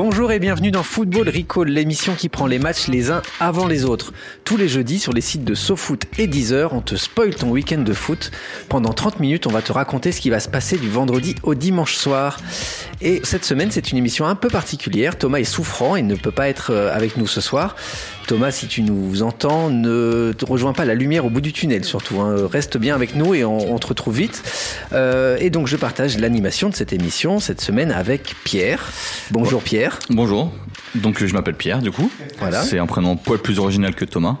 Bonjour et bienvenue dans Football Recall, l'émission qui prend les matchs les uns avant les autres. Tous les jeudis sur les sites de SoFoot et Deezer, on te spoil ton week-end de foot. Pendant 30 minutes, on va te raconter ce qui va se passer du vendredi au dimanche soir. Et cette semaine, c'est une émission un peu particulière. Thomas est souffrant et ne peut pas être euh, avec nous ce soir. Thomas, si tu nous entends, ne te rejoins pas la lumière au bout du tunnel surtout. Hein. Reste bien avec nous et on, on te retrouve vite. Euh, et donc je partage l'animation de cette émission cette semaine avec Pierre. Bonjour Pierre. Bonjour. Donc je m'appelle Pierre du coup. Voilà. C'est un prénom poil plus original que Thomas.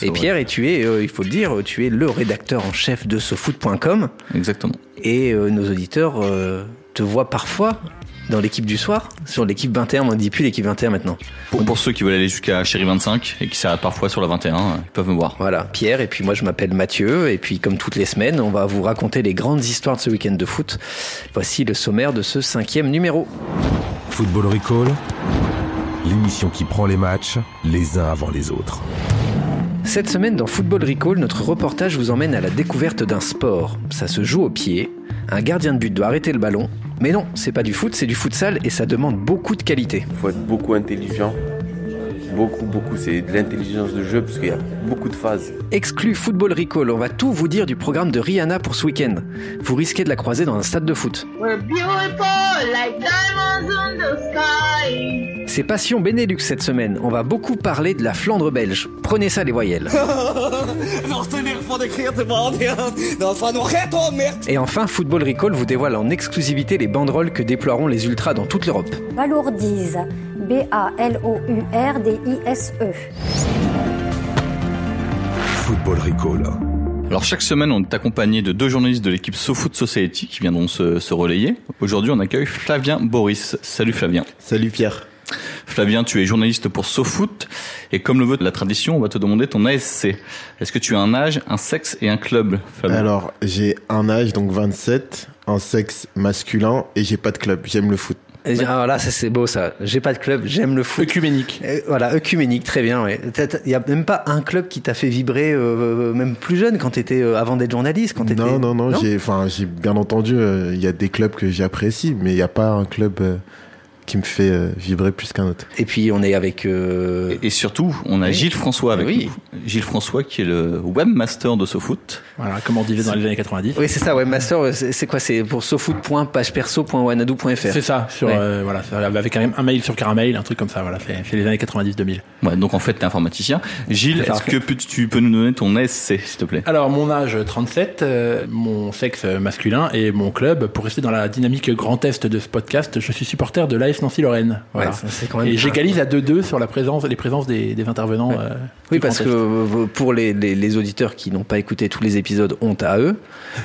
Et Pierre, et tu es, euh, il faut le dire, tu es le rédacteur en chef de sofoot.com. Exactement. Et euh, nos auditeurs te voient parfois dans l'équipe du soir, sur l'équipe 21, on ne dit plus l'équipe 21 maintenant. Pour, pour ceux qui veulent aller jusqu'à Chéri 25 et qui s'arrêtent parfois sur la 21, ils peuvent me voir. Voilà, Pierre, et puis moi je m'appelle Mathieu, et puis comme toutes les semaines, on va vous raconter les grandes histoires de ce week-end de foot. Voici le sommaire de ce cinquième numéro. Football Recall. L'émission qui prend les matchs les uns avant les autres. Cette semaine dans Football Recall, notre reportage vous emmène à la découverte d'un sport. Ça se joue au pied. Un gardien de but doit arrêter le ballon. Mais non, c'est pas du foot, c'est du futsal et ça demande beaucoup de qualité. faut être beaucoup intelligent. Beaucoup, beaucoup. C'est de l'intelligence de jeu parce qu'il y a beaucoup de phases. Exclu Football Recall, on va tout vous dire du programme de Rihanna pour ce week-end. Vous risquez de la croiser dans un stade de foot. We're beautiful like diamonds in the sky. C'est Passion Benelux cette semaine. On va beaucoup parler de la Flandre belge. Prenez ça les voyelles. Et enfin, Football Recall vous dévoile en exclusivité les banderoles que déploieront les ultras dans toute l'Europe. Balourdise. B-A-L-O-U-R-D-I-S-E. Football Recall. Alors chaque semaine, on est accompagné de deux journalistes de l'équipe SoFoot Society qui viendront se, se relayer. Aujourd'hui, on accueille Flavien Boris. Salut Flavien. Salut Pierre. Flavien, tu es journaliste pour SoFoot et comme le veut la tradition, on va te demander ton ASC. Est-ce que tu as un âge, un sexe et un club, Flavien? Alors, j'ai un âge, donc 27, un sexe masculin et j'ai pas de club. J'aime le foot. Et ah, voilà, ça c'est beau ça. J'ai pas de club, j'aime le foot. Œcuménique. Euh, voilà, œcuménique, très bien. Ouais. Il y a même pas un club qui t'a fait vibrer, euh, même plus jeune, quand t'étais euh, avant d'être journaliste, quand t'étais. Non, non, non. J'ai, enfin, j'ai bien entendu. euh, Il y a des clubs que j'apprécie, mais il n'y a pas un club euh, qui me fait euh, vibrer plus qu'un autre. Et puis on est avec. euh, Et surtout, on a Oui. Gilles François avec Oui. nous. Gilles François qui est le webmaster de SoFoot. Voilà, comme on disait dans les années 90. Oui, c'est ça. Webmaster, c'est quoi C'est pour sofoot.pageperso.wanadoo.fr. C'est ça, sur, Ouais. euh, voilà, avec un, un mail sur Caramel, un truc comme ça, voilà, c'est les années 90-2000. Ouais, donc en fait, t'es informaticien. Gilles, est-ce que peux- tu peux nous donner ton ASC, s'il te plaît? Alors, mon âge 37, euh, mon sexe masculin et mon club, pour rester dans la dynamique grand est de ce podcast, je suis supporter de Nancy-Lorraine. Voilà. Ouais, ça, c'est quand même et j'égalise à 2-2 sur la présence, les présences des, des intervenants. Ouais. euh, Oui, parce que euh, pour les, les, les auditeurs qui n'ont pas écouté tous les épisodes, honte à eux,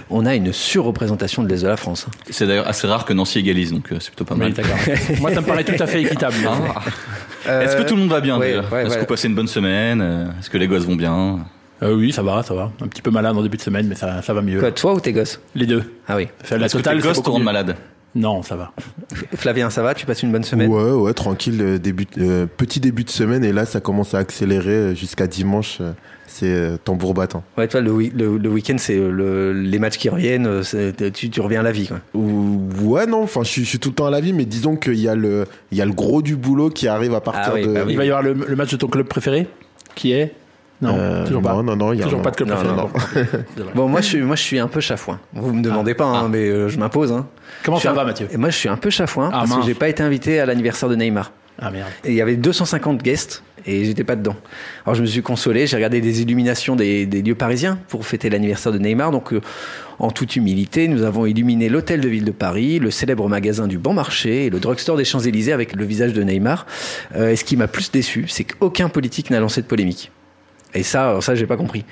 on a une surreprésentation de l'Est de la France. C'est d'ailleurs assez rare que Nancy égalise, donc euh, c'est plutôt pas mal. Moi, ça me paraît tout à fait équitable. Ah. Est-ce que tout le monde va bien ouais, Est-ce ouais. que vous passez une bonne semaine Est-ce que les gosses vont bien Euh, oui, ça va, ça va. Un petit peu malade en début de semaine, mais ça, ça va mieux. Quoi, toi ou tes gosses Les deux. Ah oui. La que totale, tes c'est gosses te rendent malade Non, ça va. Flavien, ça va? Tu passes une bonne semaine? Ouais, ouais, tranquille. euh, Début, euh, petit début de semaine et là, ça commence à accélérer euh, jusqu'à dimanche. C'est euh, tambour battant. Ouais, toi, le, le, le week-end, c'est le- les matchs qui reviennent, tu, tu reviens à la vie. Quoi. Ou- Ouais, non. Enfin, je suis, je suis tout le temps à la vie, mais disons qu'il y a le, il y a le gros du boulot qui arrive à partir Ah oui, de. bah oui. Il va y avoir le, le match de ton club préféré? Qui est? Non, Euh, toujours pas. non, non, non, il y a Toujours un- pas de club Non, préféré. non, Bon. Bon, moi je, suis, moi, je suis un peu chafouin. Vous me demandez pas, hein, Ah. mais euh, je m'impose. Hein. Comment ça un- va, Mathieu? Et moi, je suis un peu chafouin Ah, parce mince. que j'ai pas été invité à l'anniversaire de Neymar. Ah merde. Et il y avait 250 guests et j'étais pas dedans. Alors je me suis consolé, j'ai regardé des illuminations des, des lieux parisiens pour fêter l'anniversaire de Neymar. Donc euh, en toute humilité, nous avons illuminé l'hôtel de ville de Paris, le célèbre magasin du Bon Marché et le drugstore des Champs-Élysées avec le visage de Neymar. Euh, et ce qui m'a plus déçu, c'est qu'aucun politique n'a lancé de polémique. Et ça, ça, j'ai pas compris.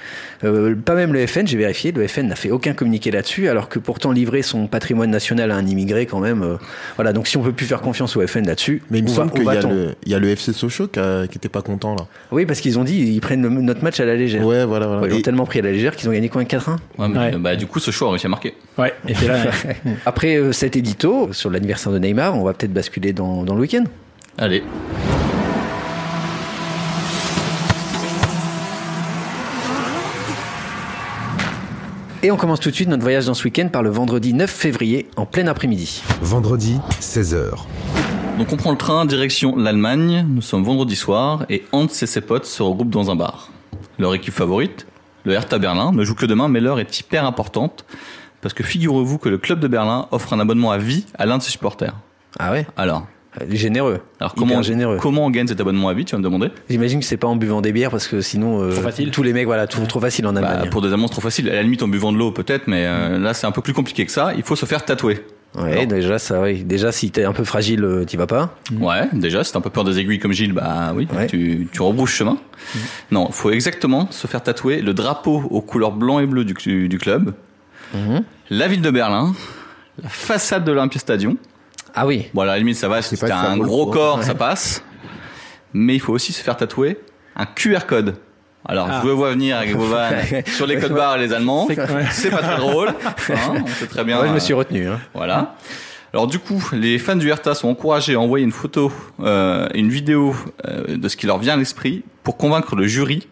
Euh, pas même le FN, j'ai vérifié, le FN n'a fait aucun communiqué là-dessus, alors que pourtant livrer son patrimoine national à un immigré, quand même. euh, voilà, donc si on peut plus faire confiance au FN là-dessus, Mais il me semble qu'il y, a le- il y a le FC Sochaux qui, a- qui était pas content là. Oui, parce qu'ils ont dit, ils prennent le- notre match à la légère. Ouais, voilà, voilà. Ouais, ils ont tellement pris à la légère qu'ils ont gagné combien 4-1 Ouais, Ouais. bah, du coup, ce choix a réussi à marquer. Ouais, et c'est là. Après euh, cet édito sur l'anniversaire de Neymar, on va peut-être basculer dans, dans le week-end. Allez. Et on commence tout de suite notre voyage dans ce week-end par le vendredi 9 février en plein après-midi. Vendredi, 16h. Donc on prend le train direction l'Allemagne. Nous sommes vendredi soir et Hans et ses potes se regroupent dans un bar. Leur équipe favorite, le Hertha Berlin, ne joue que demain, mais l'heure est hyper importante parce que figurez-vous que le club de Berlin offre un abonnement à vie à l'un de ses supporters. Ah ouais? Alors, Généreux. alors comment généreux. comment on gagne cet abonnement à vie Tu vas me demander? J'imagine que c'est pas en buvant des bières parce que sinon euh, Trop facile. tous les mecs voilà tout, trop facile en Bah, Allemagne. Pour des amants, c'est trop facile. À la limite, en buvant de l'eau, peut-être, mais euh, là, c'est un peu plus compliqué que ça. Il faut se faire tatouer. Ouais, Alors. déjà ça oui. Déjà si t'es un peu fragile, euh, t'y vas pas. Ouais, déjà, si t'as un peu peur des aiguilles comme Gilles, bah oui, Ouais. tu, tu rebrousses chemin. Non, faut exactement se faire tatouer le drapeau aux couleurs blanc et bleu du, du, du club, Mhm. la ville de Berlin, la façade de l'Olympia Stadium. Ah oui. Bon, à la limite, ça va, si t'as un gros hein. corps, Ouais. ça passe. Mais il faut aussi se faire tatouer un QR code. Alors, Ah. je vous vois venir avec vos vannes sur les codes barres et les Allemands. C'est- pas très drôle. hein, on sait très bien. Ouais, je me euh, suis retenu. Hein. voilà. Alors du coup, les fans du Hertha sont encouragés à envoyer une photo, euh, une vidéo euh, de ce qui leur vient à l'esprit pour convaincre le jury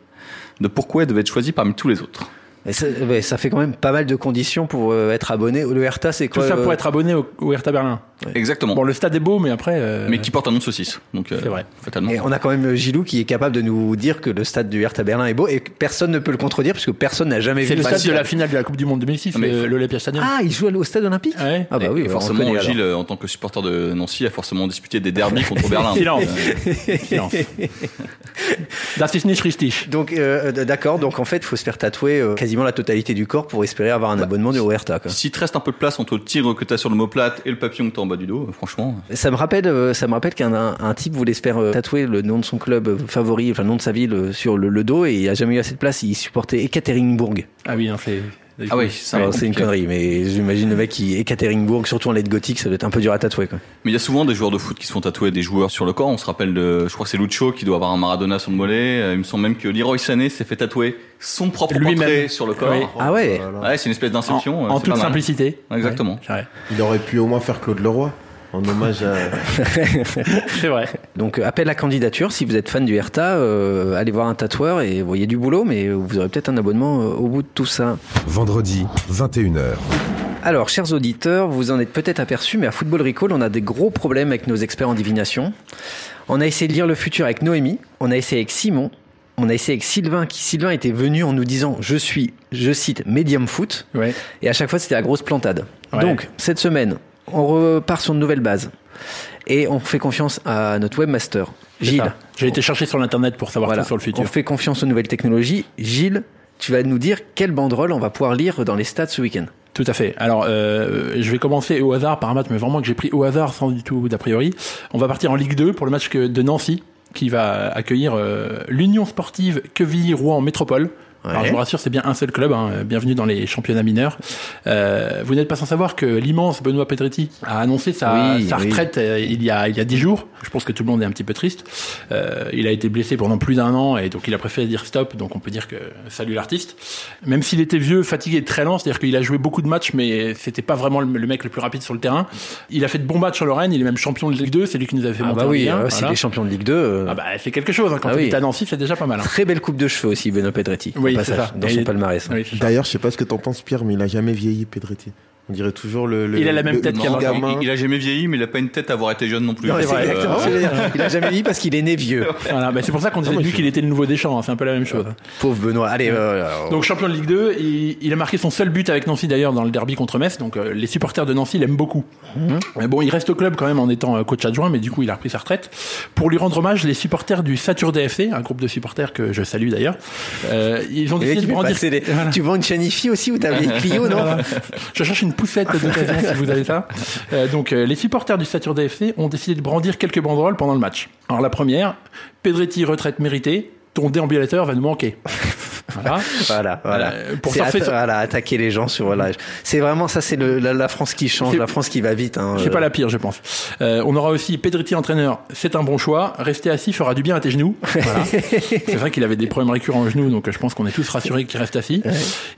de pourquoi elle devait être choisie parmi tous les autres. Et ça, ouais, ça fait quand même pas mal de conditions pour euh, être abonné. Le Hertha c'est Tout quoi ça euh, pour être abonné au, au Hertha Berlin. Exactement. Bon, le stade est beau, mais après. euh, Mais qui porte un nom de saucisse. Donc euh, C'est vrai. fatalement. Et on a quand même Gilou qui est capable de nous dire que le stade du Hertha Berlin est beau et personne ne peut le contredire puisque personne n'a jamais vu C'est le stade de la finale de la Coupe du Monde 2006, Mais- le- l'Olympia Stadium. Ah, il joue au stade olympique Ouais. Ah bah Et- oui, et forcément, connaît. Gilles, en tant que supporter de Nancy, a forcément disputé des derbies contre Berlin. Silence. Silence. Das ist nicht richtig. Donc euh, d'accord, donc en fait, il faut se faire tatouer euh, quasiment la totalité du corps pour espérer avoir un abonnement au Hertha. Quoi. S'il te reste un peu de place entre le tir que t'as sur le mot plate et le papillon que t'as en bas du dos, euh, franchement. Ça me rappelle, euh, ça me rappelle qu'un un, un type voulait se faire euh, tatouer le nom de son club euh, favori, enfin le nom de sa ville euh, sur le, le dos et il a jamais eu assez de place. Il supportait Ekaterinbourg. Ah oui, c'est. Ah oui, C'est une connerie, mais j'imagine le mec qui Ekaterinbourg, surtout en lettres gothique, ça doit être un peu dur à tatouer. Quoi. Mais il y a souvent des joueurs de foot qui se font tatouer des joueurs sur le corps. On se rappelle de, je crois que c'est Lucho qui doit avoir un Maradona sur le mollet. Euh, Il me semble même que Leroy Sané s'est fait tatouer son propre Lui-même. portrait sur le corps. Oui. Ah ouais. Ouais, c'est une espèce d'inception. euh, en c'est toute simplicité. Exactement. Ouais. Il aurait pu au moins faire Claude Leroy en hommage à. C'est vrai. Donc appel à candidature, si vous êtes fan du Hertha, euh, allez voir un tatoueur et voyez du boulot, mais vous aurez peut-être un abonnement euh, au bout de tout ça. Vendredi, 21h. Alors, chers auditeurs, vous en êtes peut-être aperçus, mais à Football Recall, on a des gros problèmes avec nos experts en divination. On a essayé de lire le futur avec Noémie, on a essayé avec Simon, on a essayé avec Sylvain, qui Sylvain était venu en nous disant je suis, je cite, médium foot, Ouais. et à chaque fois c'était la grosse plantade. Ouais. Donc, cette semaine, on repart sur une nouvelle base. Et on fait confiance à notre webmaster, Gilles. J'ai été chercher sur l'internet pour savoir Voilà. tout sur le futur. On fait confiance aux nouvelles technologies. Gilles, tu vas nous dire quelle banderole on va pouvoir lire dans les stats ce week-end. Tout à fait. Alors, euh, je vais commencer au hasard par un match, mais vraiment que j'ai pris au hasard sans du tout d'a priori. On va partir en Ligue 2 pour le match de Nancy, qui va accueillir euh, l'Union Sportive Quevilly-Rouen Métropole. Alors, je vous rassure, c'est bien un seul club. Hein. Bienvenue dans les championnats mineurs. Euh, vous n'êtes pas sans savoir que l'immense Benoît Pedretti a annoncé sa, Oui, sa oui. retraite euh, il y a il y a dix jours. Je pense que tout le monde est un petit peu triste. Euh, il a été blessé pendant plus d'un an et donc il a préféré dire stop. Donc on peut dire que salut l'artiste. Même s'il était vieux, fatigué, très lent, c'est-à-dire qu'il a joué beaucoup de matchs, mais c'était pas vraiment le, le mec le plus rapide sur le terrain. Il a fait de bons matchs sur Rennes. Il est même champion de Ligue 2. C'est lui qui nous avait fait Ah monter bah en oui, Ligue 1, euh, s'il voilà. est champion de Ligue 2. euh, Ah bah c'est quelque chose. Hein. Quand Ah oui. est à Nancy, c'est déjà pas mal. hein. Très belle coupe de cheveux aussi, Benoît Pedretti. Oui, passage. Dans son palmarès. D'ailleurs, je sais pas ce que t'en penses, Pierre, mais il a jamais vieilli, Pedretti. On dirait toujours le. le- Il a la même le- tête qu'avant. il, il a jamais vieilli, mais il a pas une tête à avoir été jeune non plus. Non, C'est vrai. exactement Euh. Il a jamais dit parce qu'il est né vieux. Voilà, bah c'est pour ça qu'on disait lui qu'il était le nouveau Deschamps. hein. C'est un peu la même chose. Pauvre Benoît. Allez, euh, Donc champion de Ligue 2, il, il a marqué son seul but avec Nancy d'ailleurs dans le derby contre Metz, donc euh, les supporters de Nancy l'aiment beaucoup. Mais bon, il reste au club quand même en étant euh, coach adjoint, mais du coup il a repris sa retraite. Pour lui rendre hommage, les supporters du Satur DFC, un groupe de supporters que je salue d'ailleurs, euh, ils ont décidé de brandir... Tu vends une chanifie aussi ou t'as vieille Clio, non. Je cherche une poussette si vous avez ça. Euh, donc, euh, les supporters du Satur DFC ont décidé de brandir quelques banderoles pendant le match. Alors, la première, Pedretti retraite méritée, ton déambulateur va nous manquer. Voilà. Voilà, voilà. Euh, pour surfer atta- voilà, attaquer les gens sur voilà. C'est vraiment ça, c'est la, la France qui change, la France qui va vite. Hein, C'est euh. pas la pire, je pense. Euh, on aura aussi Pedretti entraîneur. C'est un bon choix. Rester assis fera du bien à tes genoux. Voilà. c'est vrai qu'il avait des problèmes récurrents aux genoux, donc euh, je pense qu'on est tous rassurés qu'il reste assis.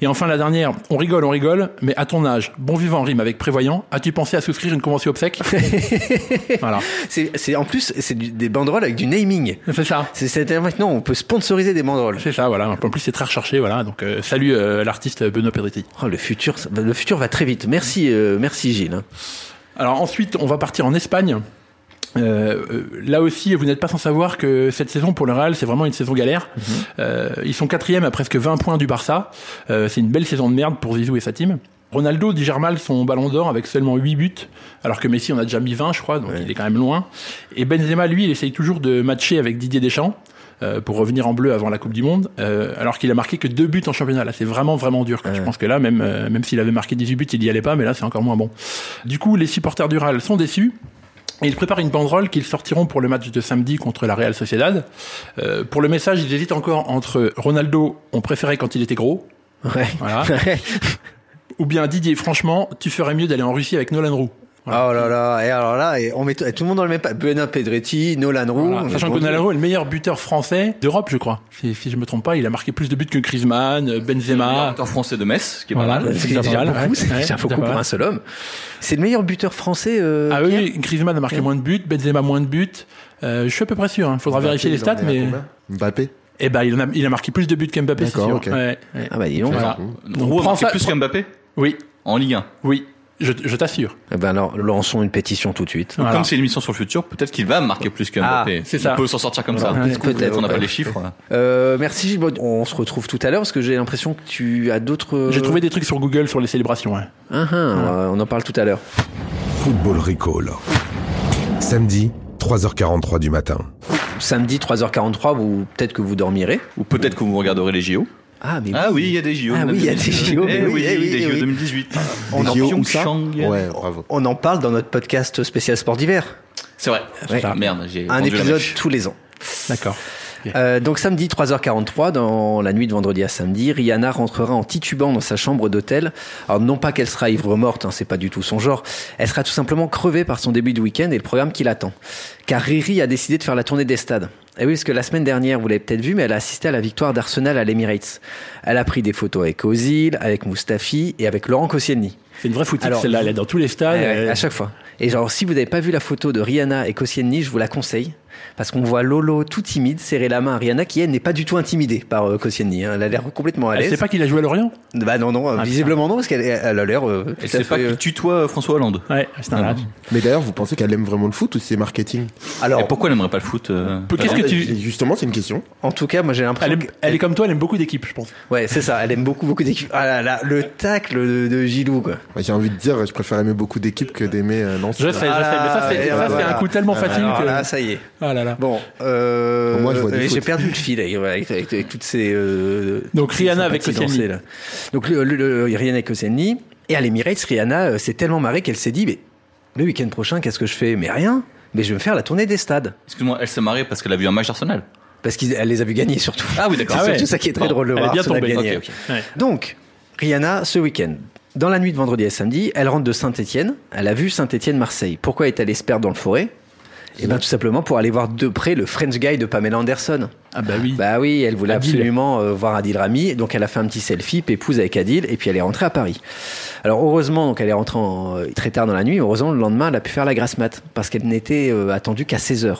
Et enfin la dernière. On rigole, on rigole, mais à ton âge, bon vivant rime avec prévoyant. As-tu pensé à souscrire une convention obsèque? Voilà. C'est, en plus c'est des banderoles avec du naming. C'est ça. C'est, c'est maintenant on peut sponsoriser des banderoles. C'est ça, voilà. En plus, c'est très recherché, voilà. Donc, euh, salut euh, l'artiste Benoît Pedretti. Oh, le futur, le futur va très vite. Merci, euh, merci Gilles. hein. Alors ensuite, on va partir en Espagne. Euh, là aussi, vous n'êtes pas sans savoir que cette saison pour le Real, c'est vraiment une saison galère. Euh, ils sont quatrième à presque 20 points du Barça. Euh, c'est une belle saison de merde pour Zizou et sa team. Ronaldo digère mal son ballon d'or avec seulement 8 buts, alors que Messi en a déjà mis 20, je crois, donc il est quand même loin. Et Benzema, lui, il essaye toujours de matcher avec Didier Deschamps euh, pour revenir en bleu avant la Coupe du Monde, euh, alors qu'il a marqué que deux buts en championnat. Là, c'est vraiment, vraiment dur. quoi. Je pense que là, même, euh, même s'il avait marqué 18 buts, il y allait pas, mais là, c'est encore moins bon. Du coup, les supporters du Real sont déçus. Et ils préparent une banderole qu'ils sortiront pour le match de samedi contre la Real Sociedad. Euh, pour le message, ils hésitent encore entre Ronaldo, on préférait quand il était gros, Ouais. voilà, ou bien Didier, franchement, tu ferais mieux d'aller en Russie avec Nolan Roux. Voilà. Oh là là, et alors là, et on met tout, tout le monde dans le même pas. Benoît Pedretti, Nolan Roux. Voilà. Sachant que Nolan Roux est le meilleur buteur français d'Europe, je crois. Si, si je me trompe pas, il a marqué plus de buts que Griezmann, euh, Benzema. en français de Metz, ce qui est Voilà. pas mal. C'est déjà déjà pas mal, beaucoup, ouais. c'est Ouais, déjà beaucoup pour un seul homme. C'est le meilleur buteur français. euh, Ah oui, Griezmann a marqué moins de buts, Benzema moins de buts. Euh, je suis à peu près sûr. Il faudra Mbappé, vérifier les stats, mais Mbappé eh ben il, en a, il a marqué plus de buts qu'Mbappé, c'est D'accord, sûr. ok. Ouais, ouais. Ah bah dis donc. Voilà. Roux a marqué plus qu'Mbappé Oui, en Ligue 1. oui, je, je t'assure. Eh ben alors, lançons une pétition tout de suite. Voilà. Comme c'est une émission sur le futur, peut-être qu'il va marquer plus qu'Mbappé. Ah, c'est ça. On peut s'en sortir comme ça. Peut-être, On n'a pas les chiffres. Euh, merci On se retrouve tout à l'heure parce que j'ai l'impression que tu as d'autres. J'ai trouvé des trucs sur Google sur les célébrations. ouais. Ah, ah, euh, on en parle tout à l'heure. Football Recall. Samedi, 3h43 du matin. Samedi 3h43, vous peut-être que vous dormirez. Ou peut-être que vous regarderez les JO. Ah mais Ah oui, il y a des JO. Ah oui, il y a des JO, Eh oui, oui, eh oui, des eh JO oui. 2018. On En. Ouais, bravo. on en parle dans notre podcast spécial sport d'hiver. C'est vrai. Ouais. Ah, Merde, j'ai Un épisode tous les ans. D'accord. Euh, donc samedi 3h43, dans la nuit de vendredi à samedi, Rihanna rentrera en titubant dans sa chambre d'hôtel. Alors non pas qu'elle sera ivre morte, hein, c'est pas du tout son genre. Elle sera tout simplement crevée par son début de week-end et le programme qui l'attend. Car Riri a décidé de faire la tournée des stades. Et oui, parce que la semaine dernière, vous l'avez peut-être vu, mais elle a assisté à la victoire d'Arsenal à l'Emirates. Elle a pris des photos avec Ozil, avec Mustafi et avec Laurent Koscielny. C'est une vraie foutue celle-là. Elle est dans tous les stades. Ouais, ouais, euh, à chaque fois. Et genre, si vous n'avez pas vu la photo de Rihanna et Koscielny, je vous la conseille. Parce qu'on voit Lolo tout timide serrer la main à Rihanna qui, elle, n'est pas du tout intimidée par euh, Koscielny. hein. Elle a l'air complètement à Elle l'aise. sait pas qu'il a joué à Lorient Bah non, non, Ah, visiblement non, parce qu'elle elle a l'air. euh, Elle sait pas fait, euh, qu'il tutoie François Hollande. Ouais, c'est un match. Mais d'ailleurs, vous pensez qu'elle aime vraiment le foot ou c'est marketing? Alors, Et pourquoi elle n'aimerait pas le foot euh, Qu'est-ce que tu. Justement, c'est une question. en tout cas, moi j'ai l'impression. Elle est, elle comme toi, elle aime beaucoup d'équipes, je pense. Ouais, c'est ça. Elle aime beaucoup, beaucoup d'équipes. Ah là là, le tacle de, de Gilou, quoi. Ouais, J'ai envie de dire, je préfère aimer beaucoup d'équipes que d'aimer euh, Nancy. Je sais, je sais, mais ça, c'est Ah, voilà. un coup tellement facile que. là, ça y est. Ah là là. Bon, euh, moi, j'ai perdu le fil avec, avec, avec- avec toutes ces. euh, Donc, Rihanna avec là. Donc le, le- le- Rihanna avec Koscielny. Et à l'Emirates, Rihanna euh, s'est tellement marrée qu'elle s'est dit, mais le week-end prochain, qu'est-ce que je fais? Mais rien. Mais je vais me faire la tournée des stades. Excuse-moi, elle s'est marrée parce qu'elle a vu un match d'Arsenal. Parce qu'elle les a vus gagner surtout. Ah oui, d'accord. C'est Ah ouais. ça qui est très Bon, drôle de elle est voir. bien Arsenal tombée. gagner. Ok, ok. Ouais. Donc, Rihanna, ce week-end, dans la nuit de vendredi à samedi, elle rentre de Saint-Etienne. Elle a vu Saint-Etienne-Marseille. Pourquoi est-elle allée se perdre dans le forêt? Eh bien, tout simplement pour aller voir de près le French Guy de Pamela Anderson. Ah bah oui. Bah oui, elle voulait Adil. absolument euh, voir Adil Rami, donc elle a fait un petit selfie, pépouse avec Adil, et puis elle est rentrée à Paris. Alors heureusement, donc elle est rentrée en- euh, très tard dans la nuit, heureusement le lendemain elle a pu faire la grasse mat, parce qu'elle n'était euh, attendue qu'à 16h.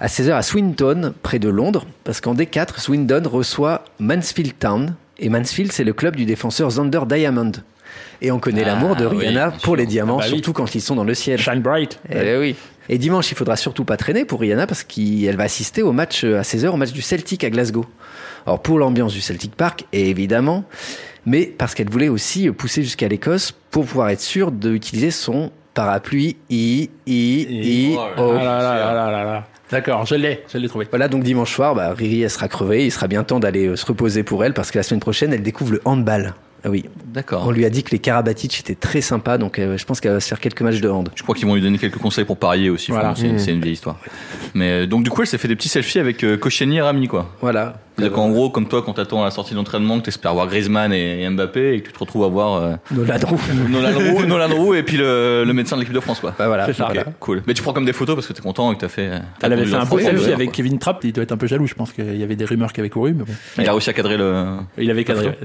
À 16h à Swinton, près de Londres, parce qu'en D4, Swindon reçoit Mansfield Town, et Mansfield c'est le club du défenseur Zander Diamond. Et on connaît Ah, l'amour de Rihanna pour les diamants, Ah bah oui. surtout quand ils sont dans le ciel. Shine bright. Eh oui. Et dimanche, il faudra surtout pas traîner pour Rihanna parce qu'elle va assister au match à 16h, au match du Celtic à Glasgow. Alors pour l'ambiance du Celtic Park, évidemment, mais parce qu'elle voulait aussi pousser jusqu'à l'Écosse pour pouvoir être sûre d'utiliser son parapluie I, I, I, Oh O. Là là là là là là. D'accord, je l'ai, je l'ai trouvé. Voilà, donc dimanche soir, bah, Riri, elle sera crevée. Il sera bien temps d'aller se reposer pour elle parce que la semaine prochaine, elle découvre le handball. Ah oui, D'accord. On lui a dit que les Karabatic étaient très sympas, donc euh, je pense qu'elle va se faire quelques matchs de hand. Je crois qu'ils vont lui donner quelques conseils pour parier aussi. Voilà. Enfin, c'est, Mmh. une vieille histoire. Mais euh, donc du coup, elle s'est fait des petits selfies avec euh, Koscielny et Rami, quoi. Voilà. C'est-à-dire qu'en gros, comme toi, quand t'attends à la sortie d'entraînement, que t'espères voir Griezmann et, et Mbappé, et que tu te retrouves à voir euh, Nolan Roux. Nolan Roux, Nolan Roux et puis le, le médecin de l'équipe de France, quoi. Bah voilà. C'est ça. Cool. Mais tu prends comme des photos parce que t'es content et que t'as fait. t'as Elle avait fait un beau selfie avec quoi. Kevin Trapp. Il doit être un peu jaloux. Je pense qu'il y avait des rumeurs qui avaient couru, mais bon. Il a réussi à cadrer le. Il avait cadré.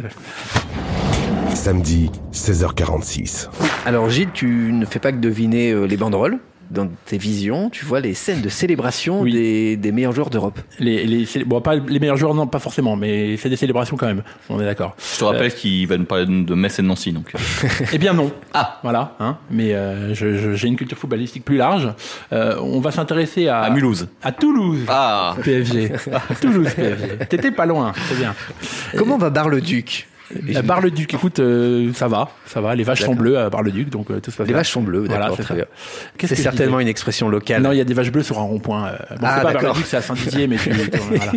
Samedi, 16h46. Alors Gilles, tu ne fais pas que deviner euh, les banderoles. Dans tes visions, tu vois les scènes de célébration Oui. des, des meilleurs joueurs d'Europe. Les, les, bon, pas les meilleurs joueurs, non, pas forcément, mais c'est des célébrations quand même. On est d'accord. Je te rappelle qu'il va nous parler de Metz et de Nancy, donc. euh, Eh bien non. Ah. Voilà. Hein, mais euh, je- je- j'ai une culture footballistique plus large. Euh, on va s'intéresser à, À Mulhouse. à Toulouse. Ah. PSG. Toulouse PSG. T'étais pas loin, c'est bien. Comment va Bar-le-Duc? À Bar-le-Duc, écoute, euh, ça va, ça va. Les vaches sont bleues à Bar-le-Duc, donc euh, tout se passe Les vaches sont bleues, Voilà, d'accord, très bien. C'est certainement une expression locale. Non, il y a des vaches bleues sur un rond-point. euh, Bon, Ah, c'est pas. Bar-le-Duc, c'est à Saint-Didier, mais tu, voilà.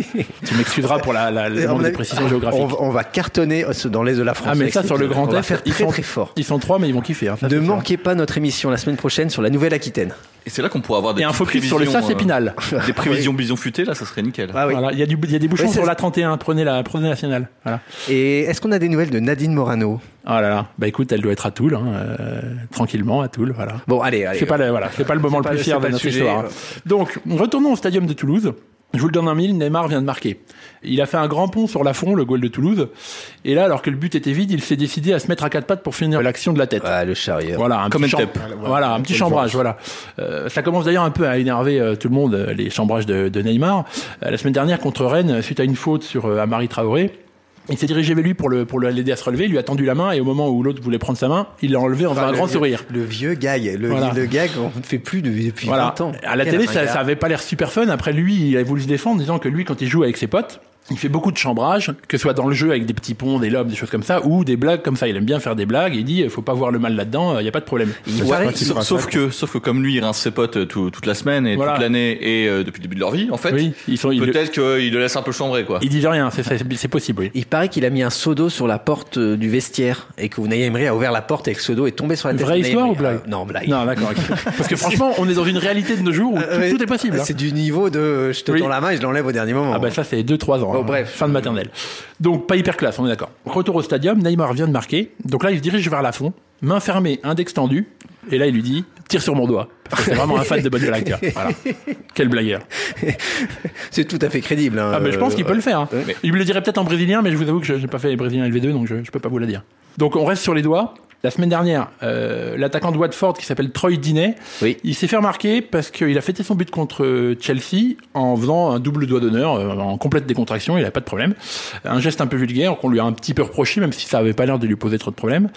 tu m'excuseras pour la, la, le On a- précision géographique. On, va- on va cartonner euh, dans l'est de la France. Ah, mais ça, sur le Grand Est, faire ils sont- très fort. Ils sont trois, mais ils vont kiffer. Hein, ça, Ne manquez pas notre émission la semaine prochaine sur la Nouvelle-Aquitaine. Et c'est là qu'on pourra avoir des Et un focus sur le prévisions, SAS Épinal. euh, des prévisions bison futées, là, ça serait nickel. Ah oui. Voilà, il y a du, il y a des bouchons c'est- sur la 31. Prenez la, prenez la nationale. Voilà. Et est-ce qu'on a des nouvelles de Nadine Morano? Oh là là. Bah écoute, elle doit être à Toul, hein, euh, tranquillement à Toul. Voilà. Bon, allez, allez. C'est pas le, voilà, c'est pas le moment le plus fier de notre sujet. histoire. hein. Donc, retournons au stadium de Toulouse. Je vous le donne en mille, Neymar vient de marquer. Il a fait un grand pont sur la fond, le goal de Toulouse. Et là, alors que le but était vide, il s'est décidé à se mettre à quatre pattes pour finir l'action de la tête. Ah, le charrière. Voilà, un Comme petit, voilà, un petit chambrage. Voilà. Euh, ça commence d'ailleurs un peu à énerver euh, tout le monde, euh, les chambrages de, de Neymar. Euh, la semaine dernière contre Rennes, suite à une faute sur euh, Amari Traoré, il s'est dirigé vers lui pour le pour l'aider à se relever. Il lui a tendu la main et au moment où l'autre voulait prendre sa main, il l'a enlevé en faisant un grand sourire. Le vieux gag. Le, Voilà. le gag, on ne fait plus de- depuis Voilà. 20 ans. À la Quel télé, ça, ça avait pas l'air super fun. Après, lui, il a voulu se défendre, en disant que lui, quand il joue avec ses potes, il fait beaucoup de chambrage, que ce soit dans le jeu avec des petits ponts, des lobes, des choses comme ça, ou des blagues comme ça. Il aime bien faire des blagues. Il dit, faut pas voir le mal là-dedans. Il y a pas de problème. Il Ouais, sauf, sauf que, sauf que comme lui, il rince ses potes euh, tout- toute la semaine et Voilà. toute l'année et euh, depuis le début de leur vie, en fait, Oui, ils sont. Peut-être qu'il le laisse un peu chambrer, quoi. il dit rien. C'est possible. Oui. Il paraît qu'il a mis un seau d'eau sur la porte euh, du vestiaire et que Unai Emery a ouvert la porte et que ce d'eau est tombé sur la tête. Vraie histoire ou blague Ah, Non, blague. Non, d'accord. Parce que franchement, on est dans une réalité de nos jours où tout, Euh, est possible. hein. C'est du niveau de je te tends la main et je l'enlève au dernier moment. Ah bah ça c'est 2-3 ans. Hein. bref. Fin de maternelle. Donc pas hyper classe, on est d'accord. Retour au stadium, Neymar vient de marquer. Donc là il se dirige vers la fond, main fermée, index tendu. Et là il lui dit tire sur mon doigt. C'est vraiment un fan de bonne. Voilà. Quel blagueur. C'est tout à fait crédible. hein. Ah mais je pense qu'il peut le faire. hein. Il me le dirait peut-être en brésilien, mais je vous avoue que je n'ai pas fait les brésiliens LV2, donc je, je peux pas vous le dire. Donc on reste sur les doigts. La semaine dernière, euh, l'attaquant de Watford qui s'appelle Troy Oui. il s'est fait remarquer parce qu'il a fêté son but contre Chelsea en faisant un double doigt d'honneur, euh, en complète décontraction, il n'avait pas de problème. Un geste un peu vulgaire qu'on lui a un petit peu reproché, même si ça avait pas l'air de lui poser trop de problèmes.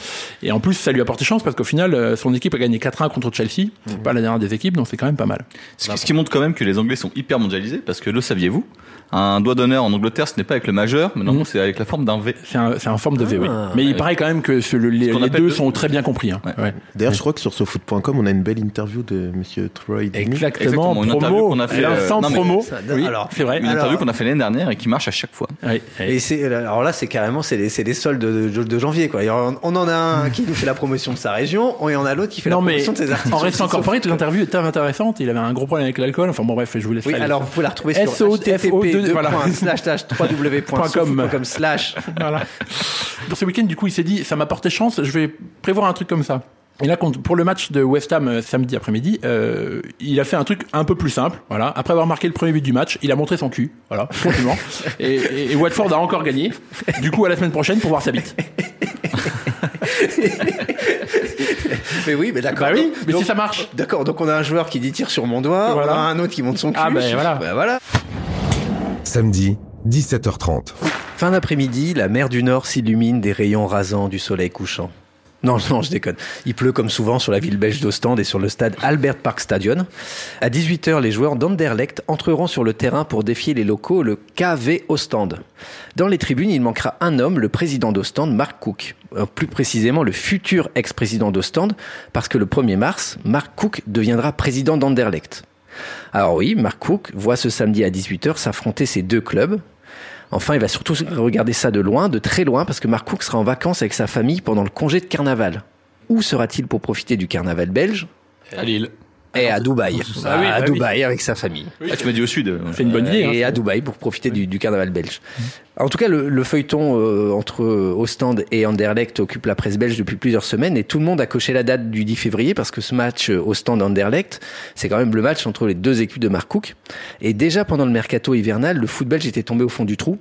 Et en plus, ça lui a porté chance parce qu'au final, euh, son équipe a gagné 4-1 contre Chelsea. C'est pas la dernière des équipes, donc c'est quand même pas mal. Ce qui, ce qui montre quand même que les Anglais sont hyper mondialisés, parce que le saviez-vous? Un doigt d'honneur en Angleterre, ce n'est pas avec le majeur, mais non, Mhm. c'est avec la forme d'un V. C'est un, forme de V, oui. Ah, Mais il paraît quand même que ce- le- les, deux sont très bien compris. hein. Ouais. Ouais. D'ailleurs, je crois que sur sofoot.com, on a une belle interview de monsieur Troy. Exactement, Exactement, une interview promo, qu'on a fait, l'instant euh, promo. ça- oui, alors, c'est vrai. Une Alors- interview qu'on a fait l'année dernière et qui marche à chaque fois. Oui, oui. Et c'est alors là c'est carrément c'est les, c'est les soldes de, de- de janvier quoi. On on en a un qui nous fait la promotion de sa région, et on a l'autre qui fait Non la mais promotion de ses articles. en restant Paris, toute l'interview était intéressante. Il avait un gros problème avec l'alcool. Enfin bon bref, je vous laisse. Oui, alors vous pouvez la retrouver sur SOTFO2, voilà. slash. Pour ce week-end, du coup, il s'est dit, ça m'a porté chance, je vais prévoir un truc comme ça. Et là, pour le match de West Ham euh, samedi après-midi, euh, il a fait un truc un peu plus simple. Voilà. Après avoir marqué le premier but du match, il a montré son cul. Voilà, tranquillement. et, et- et Watford a encore gagné. Du coup, à la semaine prochaine pour voir sa bite. Mais oui, mais d'accord. Bah oui, mais donc- si ça marche. D'accord, donc on a un joueur qui dit tire sur mon doigt, Voilà. on a un autre qui monte son cul. Ah, ben voilà. Ben voilà. Samedi, 17h30. Fin d'après-midi, la mer du Nord s'illumine des rayons rasants du soleil couchant. Non, non, je déconne. Il pleut comme souvent sur la ville belge d'Ostende et sur le stade Albert Park Stadion. À 18h, les joueurs d'Anderlecht entreront sur le terrain pour défier les locaux, le KV Ostende. Dans les tribunes, il manquera un homme, le président d'Ostende, Mark Cook. Euh, Plus précisément, le futur ex-président d'Ostende, parce que le 1er mars, Mark Cook deviendra président d'Anderlecht. Alors oui, Mark Cook voit ce samedi à 18h s'affronter ces deux clubs. Enfin, il va surtout regarder ça de loin, de très loin, parce que Mark Cook sera en vacances avec sa famille pendant le congé de carnaval. Où sera-t-il pour profiter du carnaval belge? À Lille. Et à Dubaï. Ah oui, à bah oui. Dubaï avec sa famille. Ah, tu m'as dit au sud. C'est une bonne idée. hein. Et à Dubaï pour profiter du, du carnaval belge. En tout cas, le, le feuilleton euh, entre Ostende et Anderlecht occupe la presse belge depuis plusieurs semaines et tout le monde a coché la date du 10 février parce que ce match euh, Ostende-Anderlecht, c'est quand même le match entre les deux équipes de Mark Cook. Et déjà pendant le mercato hivernal, le foot belge était tombé au fond du trou.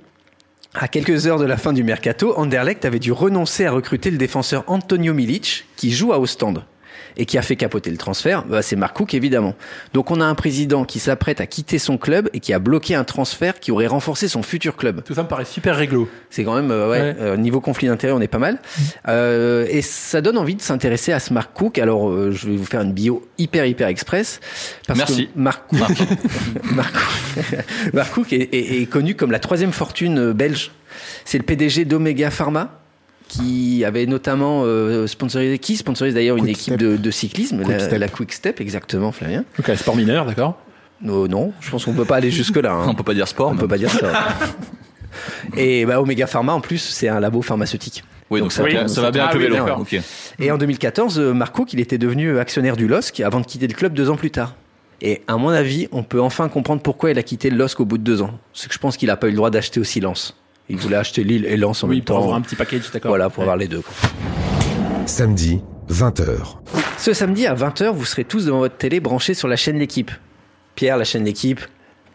À quelques heures de la fin du mercato, Anderlecht avait dû renoncer à recruter le défenseur Antonio Milic, qui joue à Ostende et qui a fait capoter le transfert, bah, c'est Mark Cook évidemment. Donc on a un président qui s'apprête à quitter son club et qui a bloqué un transfert qui aurait renforcé son futur club. Tout ça me paraît super réglo. C'est quand même, euh, ouais, Ouais. euh, niveau conflit d'intérêt, on est pas mal. Euh, et ça donne envie de s'intéresser à ce Mark Cook. Alors, euh, je vais vous faire une bio hyper, hyper express. Parce Merci. Que Mark Cook, Mark Cook, Mark Cook est, est- est connu comme la troisième fortune euh, belge. C'est le PDG d'Omega Pharma qui avait notamment euh, sponsorisé, qui sponsorise d'ailleurs une équipe de, de cyclisme, Quick la, Quick Step, exactement, Flavien. Donc, un sport mineur, d'accord Non, non, je pense qu'on peut pas aller jusque là. On peut pas dire sport. On mais- peut pas dire ça. Et bah, Omega Pharma, en plus, c'est un labo pharmaceutique. Oui, donc, Donc ça, ça- va- ça va bien avec le vélo. d'accord. Ok. Et en 2014, euh, Marco, qu'il était devenu actionnaire du LOSC avant de quitter le club deux ans plus tard. Et à mon avis, on peut enfin comprendre pourquoi il a quitté le LOSC au bout de deux ans. C'est que je pense qu'il a pas eu le droit d'acheter aussi Lens. Il voulait acheter Lille et Lens en Oui, même pour temps. avoir un petit package, d'accord. Voilà, pour Ouais. avoir les deux. quoi. Samedi, 20h. Ce samedi à 20h, vous serez tous devant votre télé branchés sur la chaîne L'équipe. Pierre, la chaîne L'équipe,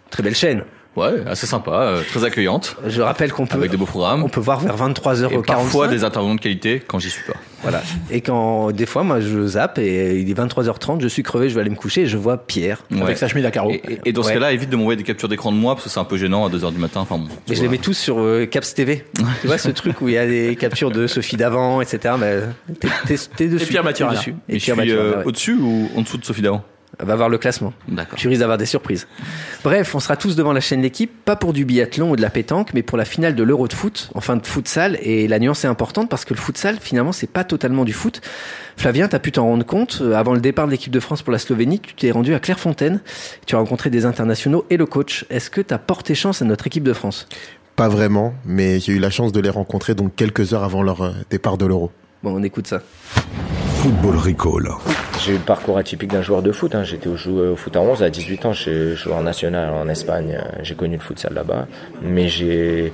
très belle chaîne. Ouais, assez sympa, euh, très accueillante, Je rappelle qu'on peut, avec de beaux programmes. on peut voir vers Et 23h45. parfois des intervenants de qualité quand j'y suis pas. Voilà. Et quand, des fois, moi, je zappe et il est 23h30, je suis crevé, je vais aller me coucher et je vois Pierre. Ouais. Avec sa chemise à carreaux. Et, et- et dans ce cas-là, évite de m'envoyer des captures d'écran de moi parce que c'est un peu gênant à 2h du matin. Enfin bon. Mais je les mets tous sur euh, Caps TV. tu vois ce truc où il y a des captures de Sophie d'avant, etc. Mais t'es, t'es, t'es dessus. Pierre Mathieu dessus. Et je Pierre suis Mathieu euh, au-dessus ou en dessous de Sophie d'avant? Va voir le classement. Tu risques d'avoir des surprises. Bref, on sera tous devant la chaîne L'équipe, pas pour du biathlon ou de la pétanque, mais pour la finale de l'Euro de foot, enfin de futsal. Et la nuance est importante parce que le futsal, finalement, c'est pas totalement du foot. Flavien, t'as pu t'en rendre compte. euh, Avant le départ de l'équipe de France pour la Slovénie, tu t'es rendu à Clairefontaine. Tu as rencontré des internationaux et le coach. Est-ce que t'as porté chance à notre équipe de France? Pas vraiment, mais j'ai eu la chance de les rencontrer donc quelques heures avant leur euh, départ de l'Euro. Bon, on écoute ça. Football Recall. J'ai eu le parcours atypique d'un joueur de foot. Hein. J'étais au, foot à 11 à 18 ans. J'ai joué en national en Espagne. Euh, J'ai connu le futsal là-bas. Mais j'ai,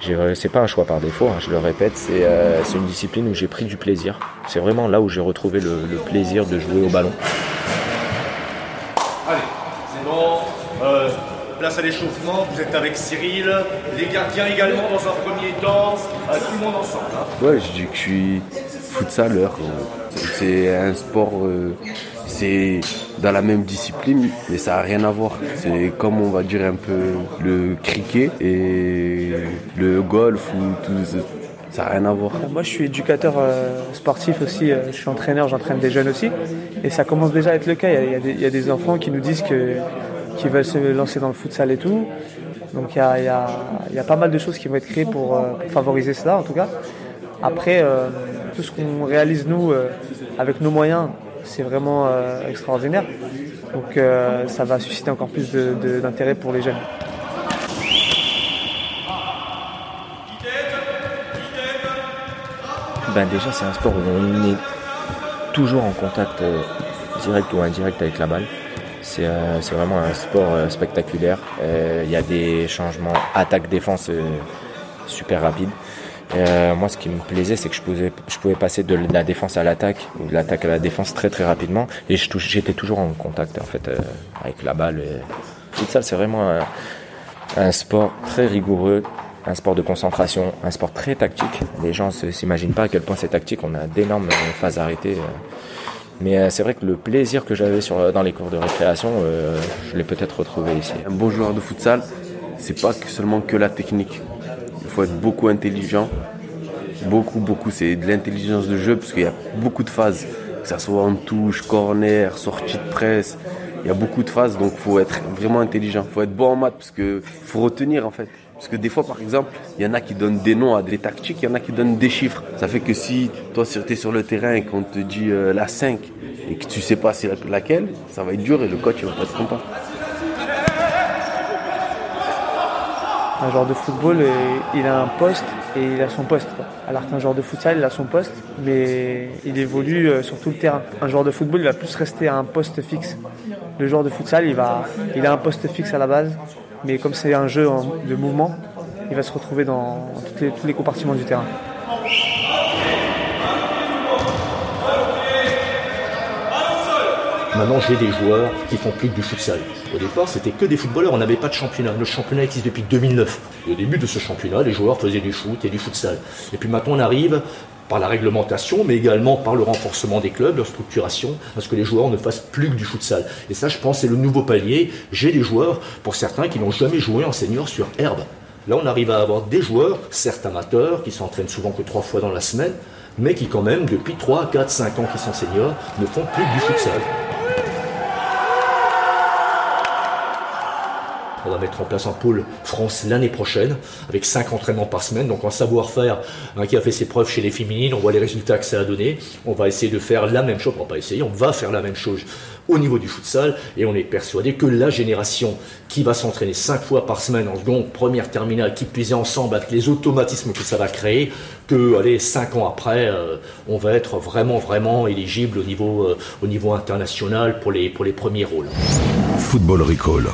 j'ai, c'est pas un choix par défaut. hein, Je le répète, c'est, euh, c'est une discipline où j'ai pris du plaisir. C'est vraiment là où j'ai retrouvé le, le plaisir de jouer au ballon. Allez, c'est bon. Euh, place à l'échauffement, vous êtes avec Cyril, les gardiens également dans un premier temps, Euh, tout le monde ensemble. hein. Ouais, je dis que je suis futsaleur. euh, C'est un sport, euh, c'est dans la même discipline, mais ça n'a rien à voir. C'est comme on va dire un peu le cricket et le golf ou tout ça. N'a rien à voir. Moi, je suis éducateur euh, sportif aussi. je suis entraîneur, j'entraîne des jeunes aussi. Et ça commence déjà à être le cas. Il y a, des, enfants qui nous disent qu'ils veulent se lancer dans le futsal et tout. Donc, il y a, il y a- pas mal de choses qui vont être créées pour, favoriser cela, en tout cas. Après, tout ce qu'on réalise, nous, euh, avec nos moyens, c'est vraiment euh, extraordinaire. Donc, euh, ça va susciter encore plus d'intérêt pour les jeunes. Ben déjà, c'est un sport où on est toujours en contact direct ou indirect avec la balle. C'est vraiment un sport spectaculaire. Il y a des changements attaque-défense super rapides. Euh, moi, ce qui me plaisait, c'est que je pouvais, je pouvais passer de la défense à l'attaque ou de l'attaque à la défense très très rapidement. Et j'étais toujours en contact en fait euh, avec la balle. Le futsal, c'est vraiment un, sport très rigoureux, un sport de concentration, un sport très tactique. Les gens ne s'imaginent pas à quel point c'est tactique. On a d'énormes phases arrêtées. euh. Mais euh, c'est vrai que le plaisir que j'avais sur, dans les cours de récréation, euh, je l'ai peut-être retrouvé ici. Un bon joueur de futsal, c'est pas seulement que la technique. Il faut être beaucoup intelligent. Beaucoup, beaucoup. C'est de l'intelligence de jeu parce qu'il y a beaucoup de phases. Que ça soit en touche, corner, sortie de presse. Il y a beaucoup de phases, donc il faut être vraiment intelligent. Il faut être bon en maths parce que faut retenir en fait. Parce que des fois, par exemple, il y en a qui donnent des noms à des tactiques, il y en a qui donnent des chiffres. Ça fait que si toi, tu es sur le terrain et qu'on te dit euh, la 5 et que tu sais pas c'est la- laquelle, ça va être dur et le coach il va pas être content. Un joueur de football, euh, il a un poste et il a son poste. Alors qu'un joueur de futsal, il a son poste, mais il évolue euh, sur tout le terrain. Un joueur de football, il va plus rester à un poste fixe. Le joueur de futsal, il, va, il a un poste fixe à la base, mais comme c'est un jeu de mouvement, il va se retrouver dans tous les compartiments du terrain. Maintenant, j'ai des joueurs qui font plus que du futsal. Au départ, c'était que des footballeurs, on n'avait pas de championnat. Le championnat existe depuis 2009. Et au début de ce championnat, les joueurs faisaient du foot et du futsal. Et puis maintenant, on arrive par la réglementation, mais également par le renforcement des clubs, leur structuration, à ce que les joueurs ne fassent plus que du futsal. Et ça, je pense, c'est le nouveau palier. J'ai des joueurs, pour certains, qui n'ont jamais joué en senior sur herbe. Là, on arrive à avoir des joueurs, certes amateurs, qui s'entraînent souvent que trois fois dans la semaine, mais qui quand même, depuis 3, 4, 5 ans qu'ils sont seniors, ne font plus que du futsal. On va mettre en place un pôle France l'année prochaine, avec 5 entraînements par semaine, donc en savoir-faire hein, qui a fait ses preuves chez les féminines, on voit les résultats que ça a donné. On va essayer de faire la même chose, on va pas essayer, on va faire la même chose au niveau du futsal, et on est persuadé que la génération qui va s'entraîner 5 fois par semaine en seconde, première, terminale, qui puisait ensemble avec les automatismes que ça va créer, que allez, 5 ans après, euh, on va être vraiment, vraiment éligible au niveau, euh, au niveau international pour les, pour les premiers rôles. Football Recall.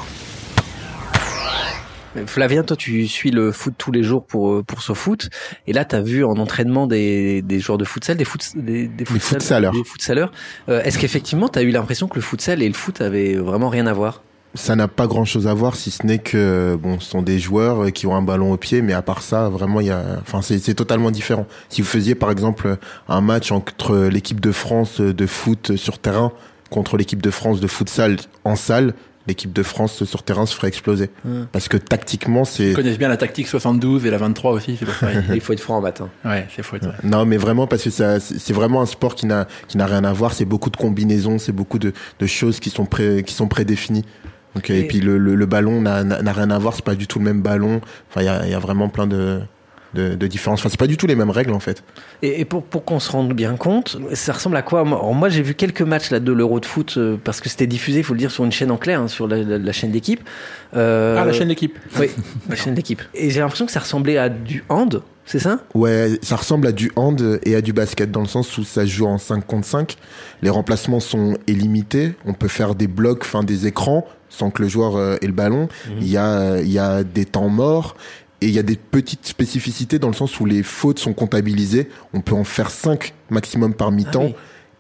Flavien, toi, tu suis le foot tous les jours pour euh, pour ce foot, et là, tu as vu en entraînement des, des joueurs de futsal, des foot, des, des futsal- futsaleurs. des futsaleurs. Euh, Est-ce qu'effectivement, tu as eu l'impression que le futsal et le foot avaient vraiment rien à voir? Ça n'a pas grand chose à voir si ce n'est que bon, ce sont des joueurs euh, qui ont un ballon au pied, mais à part ça, vraiment, il y a, enfin, c'est c'est totalement différent. Si vous faisiez par exemple un match entre l'équipe de France de foot sur terrain contre l'équipe de France de futsal en salle, l'équipe de France sur terrain se ferait exploser. Parce que tactiquement, c'est Ils connaissent bien la tactique 72 et la 23 aussi, c'est pour ça. Il faut être franc en matin. Ouais, c'est faut être. Non, mais vraiment parce que ça, c'est vraiment un sport qui n'a qui n'a rien à voir. C'est beaucoup de combinaisons, c'est beaucoup de, de choses qui sont pré, qui sont prédéfinies. Donc, et, Et- puis le, le, le ballon n'a n'a n'a rien à voir. C'est pas du tout le même ballon. Enfin, il y a, il y a vraiment plein de de, de différences. Enfin, c'est pas du tout les mêmes règles en fait. Et, et pour, pour qu'on se rende bien compte, ça ressemble à quoi? Moi, alors moi, j'ai vu quelques matchs là de l'Euro de foot euh, parce que c'était diffusé, il faut le dire, sur une chaîne en clair, hein, sur la, la- la chaîne d'équipe. Euh, Ah, la chaîne d'équipe. Oui, la chaîne d'équipe. Et j'ai l'impression que ça ressemblait à du hand, c'est ça? Ouais, ça ressemble à du hand et à du basket dans le sens où ça se joue en 5 contre 5. Les remplacements sont illimités. On peut faire des blocs, enfin des écrans sans que le joueur euh, ait le ballon. Il y a il y a des temps morts et il y a des petites spécificités dans le sens où les fautes sont comptabilisées. On peut en faire 5 maximum par mi-temps.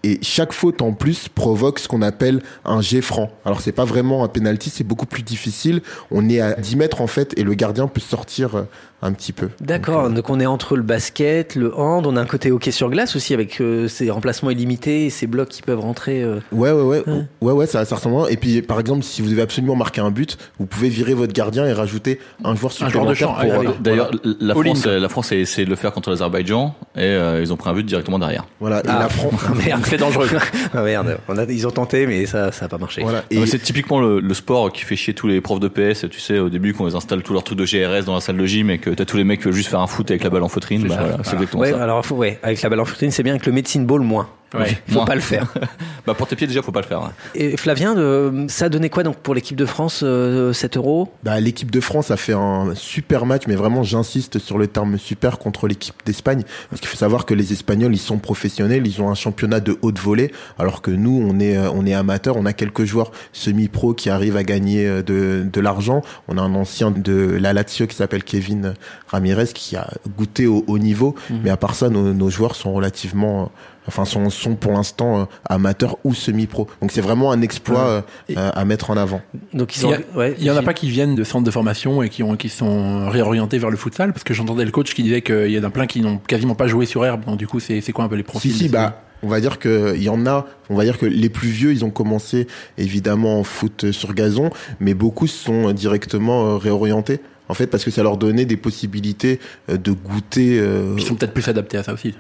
Et chaque faute en plus provoque ce qu'on appelle un jet franc. Alors c'est pas vraiment un penalty, c'est beaucoup plus difficile. On est à 10 mètres en fait et le gardien peut sortir euh, un petit peu. D'accord, donc on est entre le basket, le hand, on a un côté hockey sur glace aussi avec euh, ces remplacements illimités et ces blocs qui peuvent rentrer. euh. Ouais, ouais, ouais, ouais, ouais, ça, ça ressemble. Et puis, par exemple, si vous devez absolument marquer un but, vous pouvez virer votre gardien et rajouter un joueur Un joueur de supplémentaire champ, pour. ah, euh. D'ailleurs, voilà. la France, la France a essayé de le faire contre l'Azerbaïdjan et euh, ils ont pris un but directement derrière. Voilà. Et Ah, la France. merde, C'est dangereux. ah merde, on a, ils ont tenté mais ça ça a pas marché. Voilà. Et C'est typiquement le, le sport qui fait chier tous les profs de PS. Tu sais, au début, quand ils installent tous leurs trucs de GRS dans la salle de gym et que t'as tous les mecs qui veulent juste faire un foot avec la balle en fautrine, C'est bah voilà, c'est exactement Ouais, ça. alors faut, ouais, avec la balle en fautrine, c'est bien avec le médecine ball moins. Ouais. Faut pas le faire. Bah pour tes pieds déjà, faut pas le faire. ouais. Et Flavien, euh, ça a donné quoi donc pour l'équipe de France euh, 7 euros? Bah, l'équipe de France a fait un super match, mais vraiment, j'insiste sur le terme super contre l'équipe d'Espagne. Parce qu'il faut savoir que les Espagnols, ils sont professionnels, ils ont un championnat de haute volée, alors que nous, on est, euh, on est amateurs. On a quelques joueurs semi-pro qui arrivent à gagner euh, de, de l'argent. On a un ancien de la Lazio qui s'appelle Kevin Ramirez qui a goûté au haut niveau. Mais à part ça, nos, nos joueurs sont relativement, euh, enfin, sont, sont pour l'instant euh, amateurs ou semi-pro. Donc c'est vraiment un exploit euh, euh, à mettre en avant. Donc ils Il ont, y, a- ouais, il y en a pas qui viennent de centres de formation et qui ont qui sont réorientés vers le futsal parce que j'entendais le coach qui disait qu'il y en a plein qui n'ont quasiment pas joué sur herbe donc du coup c'est c'est quoi un peu les profils Si, si, bah, on va dire que il y en a, on va dire que les plus vieux, ils ont commencé évidemment en foot sur gazon, mais beaucoup se sont directement euh, réorientés. En fait, parce que ça leur donnait des possibilités euh, de goûter. euh, Ils sont peut-être plus adaptés à ça aussi.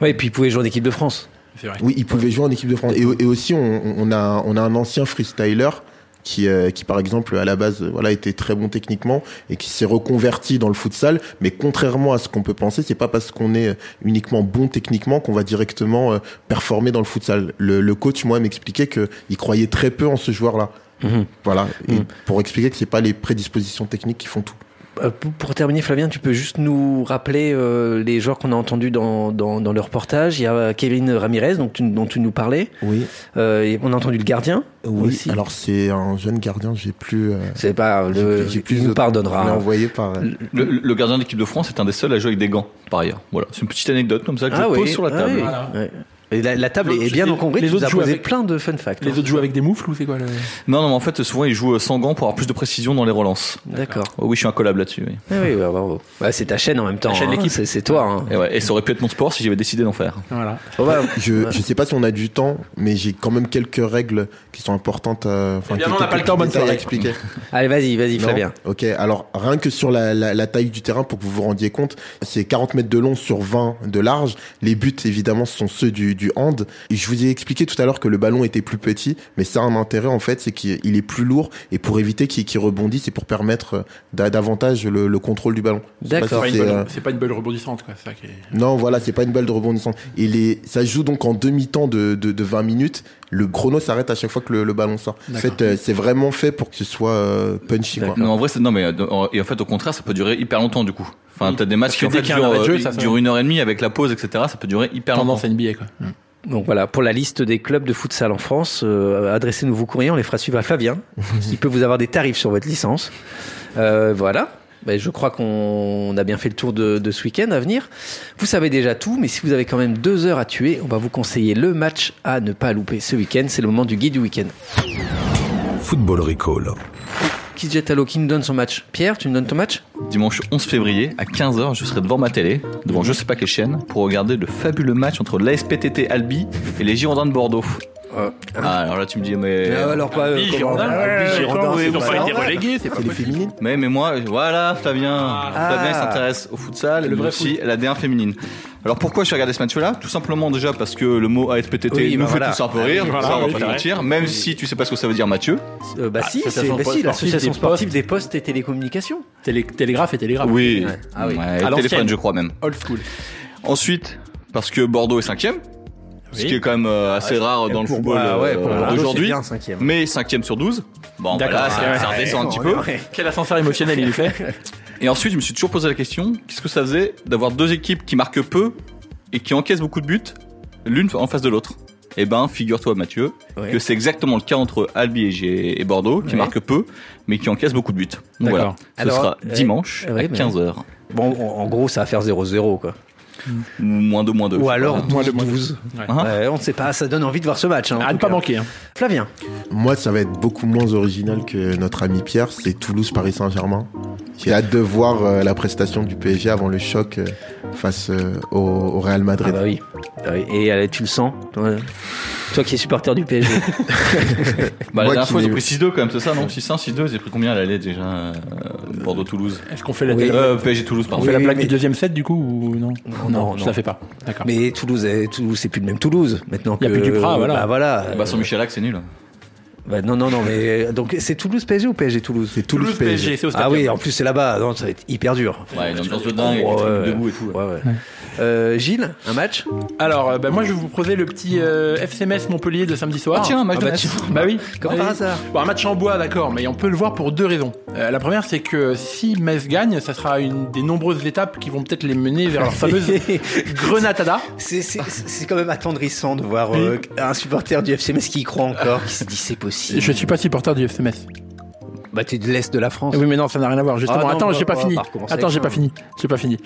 Ouais, et puis ils pouvaient jouer en équipe de France. C'est vrai. Oui, ils pouvaient jouer en équipe de France. Et, et aussi, on, on a, on a un ancien freestyler qui, euh, qui par exemple, à la base, euh, voilà, était très bon techniquement et qui s'est reconverti dans le futsal. Mais contrairement à ce qu'on peut penser, c'est pas parce qu'on est euh, uniquement bon techniquement qu'on va directement euh, performer dans le futsal. Le, le coach, moi, m'expliquait qu'il croyait très peu en ce joueur-là. Mhm. Voilà. Et Mhm. pour expliquer que c'est pas les prédispositions techniques qui font tout. Euh, pour- terminer, Flavien, tu peux juste nous rappeler euh, les joueurs qu'on a entendus dans, dans, dans le reportage. Il y a Kevin Ramirez, donc tu- dont tu nous parlais. Oui. Euh, et on a entendu le gardien. Oui, aussi. alors c'est un jeune gardien, j'ai plus. euh, C'est pas le. j'ai plus il nous de- pardonnera. je hein. envoyé par. euh, Le, le gardien de l'équipe de France est un des seuls à jouer avec des gants, par ailleurs. Voilà, c'est une petite anecdote comme ça que je Ah pose oui, sur la ah table. oui. Voilà. Ouais. Et la, la table Les est bien les- encombrée. les tu nous autres as jouent posé avec- plein de fun facts. Les hein. autres jouent avec des moufles ou c'est quoi le... Non, non, mais en fait, souvent ils jouent sans gants pour avoir plus de précision dans les relances. D'accord. Oh oui, je suis un collab là-dessus. Oui. Ah oui, bah, bravo. Bah, c'est ta chaîne en même temps. chaîne hein. l'équipe. C'est, toi. hein. Et, ouais, et ça aurait pu être mon sport si j'avais décidé d'en faire. Voilà. Bon, bah, Je, je sais pas si on a du temps, mais j'ai quand même quelques règles qui sont importantes. euh, Enfin, bien, on n'a pas le temps, bonne soirée. expliquer. Allez, vas-y, vas-y, Non Flavien. Ok, alors rien que sur la, la, la taille du terrain, pour que vous vous rendiez compte, c'est 40 mètres de long sur 20 de large. Les buts, évidemment, sont ceux du, du hand. Et je vous ai expliqué tout à l'heure que le ballon était plus petit, mais ça a un intérêt, en fait, c'est qu'il il est plus lourd. Et pour éviter qu'il rebondisse, c'est pour permettre euh, d'a- davantage le, le contrôle du ballon. D'accord. si C'est pas, une euh, c'est pas une balle rebondissante, quoi. C'est ça qui est... non, voilà, c'est pas une balle de rebondissant. Et les, ça joue donc en demi-temps de, de, de 20 minutes. Le chrono s'arrête à chaque fois que le, le ballon sort. En fait, euh, c'est vraiment fait pour que ce soit euh, punchy, quoi. Non, en vrai, c'est, non, mais euh, en- et en fait, au contraire, ça peut durer hyper longtemps du coup. Enfin, t'as des matchs Parce qui en fait un durent, arrêt de jeu, ça, ça- durent une heure et demie avec la pause, etc. Ça peut durer hyper longtemps. Tendance NBA, quoi. Donc voilà, pour la liste des clubs de futsal en France, euh, adressez-nous vos courriers, on les fera suivre à Flavien. Il peut vous avoir des tarifs sur votre licence. Euh, voilà. Ben, je crois qu'on a bien fait le tour de, de ce week-end à venir. Vous savez déjà tout, mais si vous avez quand même deux heures à tuer, on va vous conseiller le match à ne pas louper ce week-end. C'est le moment du guide du week-end. Football Recall. À l'eau Qui nous donne son match Pierre, tu nous donnes ton match Dimanche 11 février à 15h, je serai devant ma télé, devant je sais pas quelle chaîne, pour regarder le fabuleux match entre l'ASPTT Albi et les Girondins de Bordeaux. Ah, alors là, tu me dis, mais. Ah, alors pas. Albi, Girondins, Albi, Girondins, ils ont pas été relégués, c'est pas les féminines Mais, mais moi, voilà, Flavien. Ah. Flavien il s'intéresse au futsal, Le vrai aussi à la D1 féminine. Alors pourquoi je vais regarder ce match-là? Tout simplement déjà parce que le mot ASPTT Oui, nous bah fait voilà. tous un peu rire, Voilà, ça on oui, va c'est pas mentir, même si tu sais pas ce que ça veut dire Mathieu. Euh, bah si, c'est bah si, l'association sportive des postes et télécommunications. Télé- télégraphe et télégraphe. Oui, Ouais. Ah oui. Ouais, À téléphone je crois même. Old school. Ensuite, parce que Bordeaux est cinquième, ce qui est quand même euh, assez rare dans le Pour- football ah ouais, euh, pour Bordeaux, c'est d'aujourd'hui. bien, cinquième. Mais cinquième sur 12. Bon, D'accord. voilà, ça, Ouais, ça ouais, redescend un petit peu. Quel ascenseur émotionnel il est fait Et ensuite, je me suis toujours posé la question qu'est-ce que ça faisait d'avoir deux équipes qui marquent peu et qui encaissent beaucoup de buts, l'une en face de l'autre? Eh ben, figure-toi, Mathieu, Ouais. que c'est exactement le cas entre Albi et, G- et Bordeaux, qui Ouais. marquent peu, mais qui encaissent beaucoup de buts. Donc D'accord. voilà, ce Alors, sera euh, dimanche ouais, à mais- 15h. Bon, en en gros, ça va faire 0-0, quoi. Ou moins 2, moins 2. Ou alors Moins de- 12-12. Ouais. Hein Ouais, on ne sait pas, ça donne envie de voir ce match. Hein, À ne pas cas. manquer. hein. Flavien. Moi, ça va être beaucoup moins original que notre ami Pierre. C'est Toulouse-Paris Saint-Germain. J'ai hâte de voir euh, la prestation du PSG avant le choc euh, face euh, au, au Real Ah Madrid. bah oui. Ah oui. Et tu le sens toi, qui es supporter du PSG. Bah, la dernière fois, ils ont pris 6-2 quand même, c'est ça, non? 6-1, 6-2, ils ont pris combien à l'aller déjà euh, Bordeaux-Toulouse? Est-ce qu'on fait la, Oui. euh, PSG-Toulouse, on fait la mais- du deuxième set du coup ou non? Non, non, ça non. fait pas. D'accord. Mais Toulouse, est- Toulouse, c'est plus le même Toulouse maintenant. Il y a plus Duprat, voilà. Bah voilà. Bah, sans Michel c'est nul. Bah, non, non, non, mais euh, donc c'est Toulouse PSG ou PSG Toulouse? C'est Toulouse, Toulouse PSG, c'est au stade. Ah oui, en plus c'est là-bas, non, ça va être hyper dur. Ouais, une ambiance de dingue, les ouais, debout et tout. ouais. Ouais, ouais. Euh, Gilles, un match Alors, euh, bah, moi je vais vous proposer le petit euh, FCMS Montpellier de samedi soir. Ah, tiens, un match Ah de bah, tiens. Bah oui. Comme Oui. par hasard. Bon, un match en bois, d'accord, mais on peut le voir pour deux raisons. Euh, la première, c'est que si Metz gagne, ça sera une des nombreuses étapes qui vont peut-être les mener vers leur fameuse Grenatada. C'est- C'est c'est quand même attendrissant de voir euh, un supporter du FC Metz qui y croit encore, qui se dit c'est possible. Je suis pas supporter du FCMS. Bah t'es de l'Est de la France. Oui, mais non, ça n'a rien à voir. Justement, Ah non, attends, bah, j'ai pas fini. Attends, j'ai pas fini. J'ai pas fini.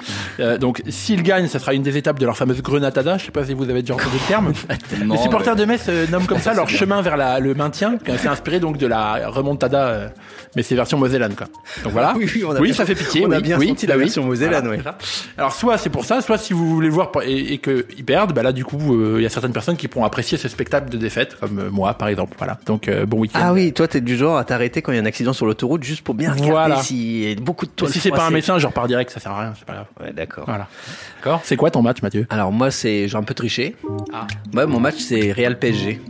Euh, donc, s'ils gagnent, ça sera une des étapes de leur fameuse Grenatada. Je sais pas si vous avez déjà entendu le terme. Non, Les supporters mais- de Metz euh, nomment comme ça leur chemin vers la- le maintien. C'est inspiré donc de la remontada, euh, mais c'est version mosellane, quoi. Donc voilà. Oui, oui, on a bien- ça fait pitié. on a oui, bien oui, senti la oui. version mosellane, Voilà, oui. ça. Alors, soit c'est pour ça, soit si vous voulez le voir et, et qu'ils perdent, bah là, du coup, euh, il y a certaines personnes qui pourront apprécier ce spectacle de défaite, comme moi, par exemple. Voilà. Donc, euh, bon week-end. Ah oui, toi t'es du genre à t'arrêter quand il y a un accident sur l'autoroute juste pour bien regarder Voilà. s'il y a beaucoup de Mais toiles si c'est pas un médecin, je repars direct, ça sert à rien, c'est pas grave. Ouais, d'accord. Voilà. D'accord C'est quoi ton match, Mathieu? Alors moi c'est j'ai un peu triché. Ah. Ouais, mon match c'est Real PSG.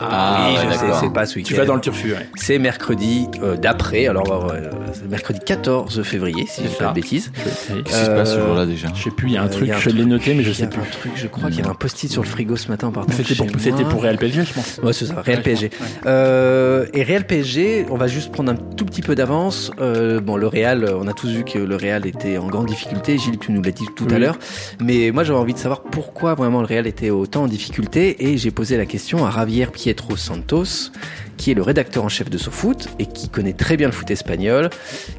Ah, oui, ouais, sais, d'accord. c'est pas ce week-end. Tu vas dans le turfu, ouais. C'est mercredi euh, d'après, alors euh, c'est mercredi 14 février, si je dis pas de bêtises. Qu'est-ce qui se passe ce Euh, jour-là déjà Je sais plus, il y a un Euh, truc, a je l'ai noté, mais je il y sais a plus. un truc, je crois qu'il y avait un post-it sur le frigo ce matin en partant C'était pour, c'était pour Real PSG, je pense. Ouais, c'est ça, Real PSG. Euh, et Real PSG, on va juste prendre un tout petit peu d'avance. Euh, bon, le Real, on a tous vu que le Real était en grande difficulté. Gilles, tu nous l'as dit tout à Oui. l'heure. Mais moi, j'avais envie de savoir pourquoi vraiment le Real était autant en difficulté. Et j'ai posé la question à Javier Pietro Santos, qui est le rédacteur en chef de SoFoot et qui connaît très bien le foot espagnol,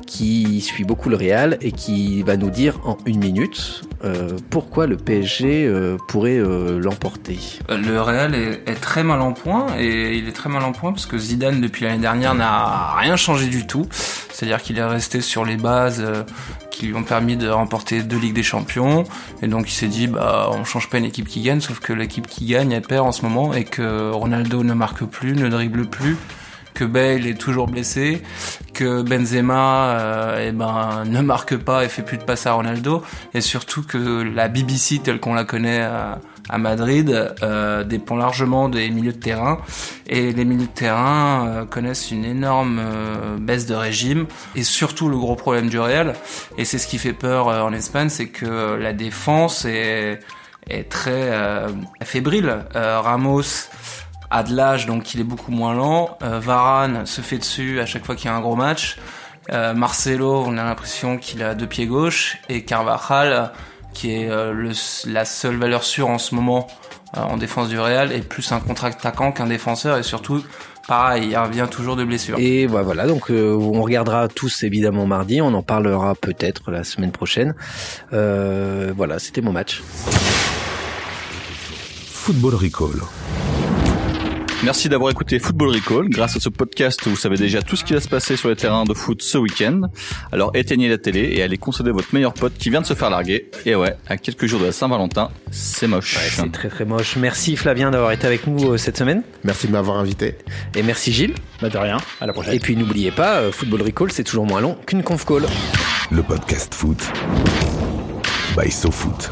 qui suit beaucoup le Real et qui va nous dire en une minute euh, pourquoi le PSG euh, pourrait euh, l'emporter. Le Real est, très mal en point et il est très mal en point parce que Zidane depuis l'année dernière n'a rien changé du tout. C'est-à-dire qu'il est resté sur les bases qui lui ont permis de remporter deux Ligues des Champions. Et donc il s'est dit bah on change pas une équipe qui gagne sauf que l'équipe qui gagne elle perd en ce moment et que Ronaldo ne marque plus, ne dribble plus que Bale est toujours blessé, que Benzema euh, eh ben, ne marque pas et fait plus de passes à Ronaldo, et surtout que la BBC telle qu'on la connaît à, à Madrid euh, dépend largement des milieux de terrain, et les milieux de terrain euh, connaissent une énorme euh, baisse de régime, et surtout le gros problème du Real, et c'est ce qui fait peur euh, en Espagne, c'est que la défense est, est très euh, fébrile. Euh, Ramos a de l'âge, donc il est beaucoup moins lent. Euh, Varane se fait dessus à chaque fois qu'il y a un gros match. Euh, Marcelo, on a l'impression qu'il a deux pieds gauche. Et Carvajal, qui est euh, le, la seule valeur sûre en ce moment euh, en défense du Real, est plus un contre-attaquant qu'un défenseur. Et surtout, pareil, il revient toujours de blessure. Et bah voilà, donc euh, on regardera tous évidemment mardi, on en parlera peut-être la semaine prochaine. Euh, voilà, c'était mon match. Football Recall. Merci d'avoir écouté Football Recall. Grâce à ce podcast, vous savez déjà tout ce qui va se passer sur les terrains de foot ce week-end. Alors éteignez la télé et allez consoler votre meilleur pote qui vient de se faire larguer. Et ouais, à quelques jours de la Saint-Valentin, c'est moche. C'est très très moche. Merci Flavien d'avoir été avec nous euh, cette semaine. Merci de m'avoir invité. Et merci Gilles. Bah de rien, à la prochaine. Et puis n'oubliez pas, euh, Football Recall c'est toujours moins long qu'une conf call. Le podcast foot. By SoFoot.